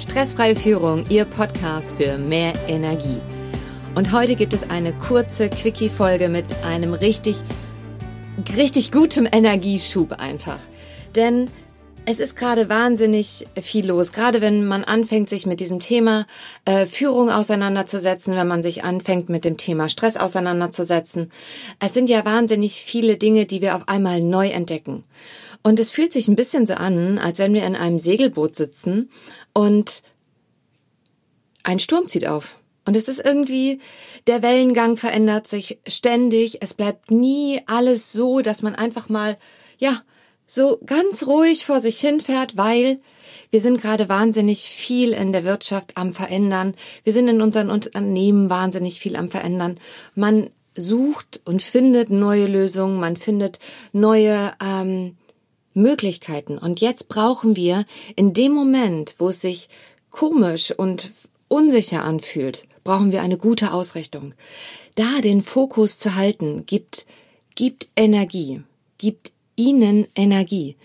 Stressfreie Führung, Ihr Podcast für mehr Energie. Und heute gibt es eine kurze Quickie-Folge mit einem richtig, richtig gutem Energieschub einfach. Denn es ist gerade wahnsinnig viel los, gerade wenn man anfängt, sich mit diesem Thema äh, Führung auseinanderzusetzen, wenn man sich anfängt, mit dem Thema Stress auseinanderzusetzen. Es sind ja wahnsinnig viele Dinge, die wir auf einmal neu entdecken. Und es fühlt sich ein bisschen so an, als wenn wir in einem Segelboot sitzen und ein Sturm zieht auf. Und es ist irgendwie, der Wellengang verändert sich ständig. Es bleibt nie alles so, dass man einfach mal, ja, so ganz ruhig vor sich hinfährt, weil wir sind gerade wahnsinnig viel in der Wirtschaft am Verändern. Wir sind in unseren Unternehmen wahnsinnig viel am Verändern. Man sucht und findet neue Lösungen, man findet neue ähm, Möglichkeiten. Und jetzt brauchen wir in dem Moment, wo es sich komisch und unsicher anfühlt, brauchen wir eine gute Ausrichtung. Da den Fokus zu halten, gibt, gibt Energie, gibt ihnen Energie.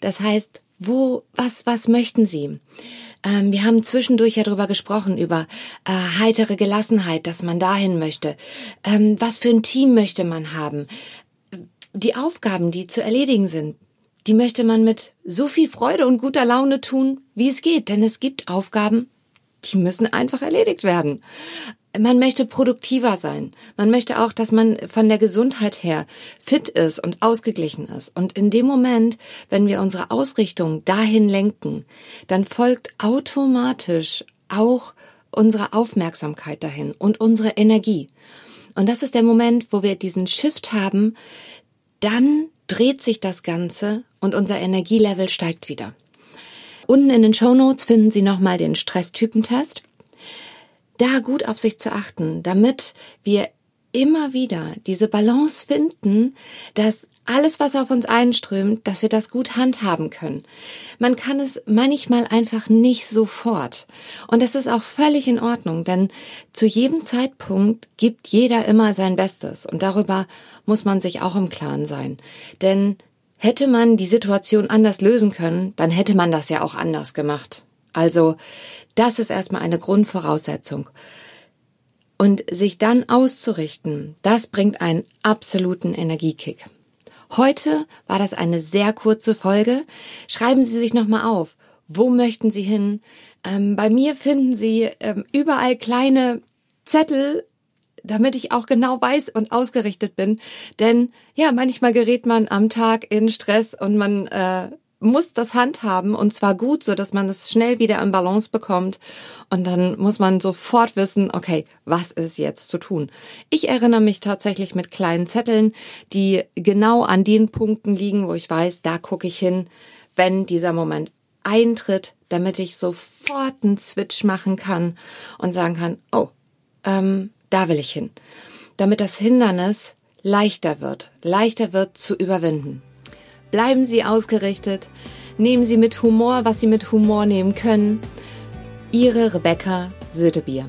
Das heißt, wo, was, was möchten sie? Ähm, wir haben zwischendurch ja darüber gesprochen, über äh, heitere Gelassenheit, dass man dahin möchte. Ähm, was für ein Team möchte man haben? Die Aufgaben, die zu erledigen sind, die möchte man mit so viel Freude und guter Laune tun, wie es geht, denn es gibt Aufgaben, die müssen einfach erledigt werden man möchte produktiver sein. Man möchte auch, dass man von der Gesundheit her fit ist und ausgeglichen ist. Und in dem Moment, wenn wir unsere Ausrichtung dahin lenken, dann folgt automatisch auch unsere Aufmerksamkeit dahin und unsere Energie. Und das ist der Moment, wo wir diesen Shift haben, dann dreht sich das Ganze und unser Energielevel steigt wieder. Unten in den Show Notes finden Sie nochmal den Stresstypentest da gut auf sich zu achten, damit wir immer wieder diese Balance finden, dass alles, was auf uns einströmt, dass wir das gut handhaben können. Man kann es manchmal einfach nicht sofort. Und das ist auch völlig in Ordnung, denn zu jedem Zeitpunkt gibt jeder immer sein Bestes. Und darüber muss man sich auch im Klaren sein. Denn hätte man die Situation anders lösen können, dann hätte man das ja auch anders gemacht. Also das ist erstmal eine Grundvoraussetzung. Und sich dann auszurichten, das bringt einen absoluten Energiekick. Heute war das eine sehr kurze Folge. Schreiben Sie sich nochmal auf. Wo möchten Sie hin? Ähm, bei mir finden Sie ähm, überall kleine Zettel, damit ich auch genau weiß und ausgerichtet bin. Denn ja, manchmal gerät man am Tag in Stress und man äh, muss das handhaben und zwar gut, so dass man es schnell wieder in Balance bekommt und dann muss man sofort wissen, okay, was ist jetzt zu tun? Ich erinnere mich tatsächlich mit kleinen Zetteln, die genau an den Punkten liegen, wo ich weiß, da gucke ich hin, wenn dieser Moment eintritt, damit ich sofort einen Switch machen kann und sagen kann, oh, ähm, da will ich hin. Damit das Hindernis leichter wird, leichter wird zu überwinden. Bleiben Sie ausgerichtet. Nehmen Sie mit Humor, was Sie mit Humor nehmen können. Ihre Rebecca Sötebier.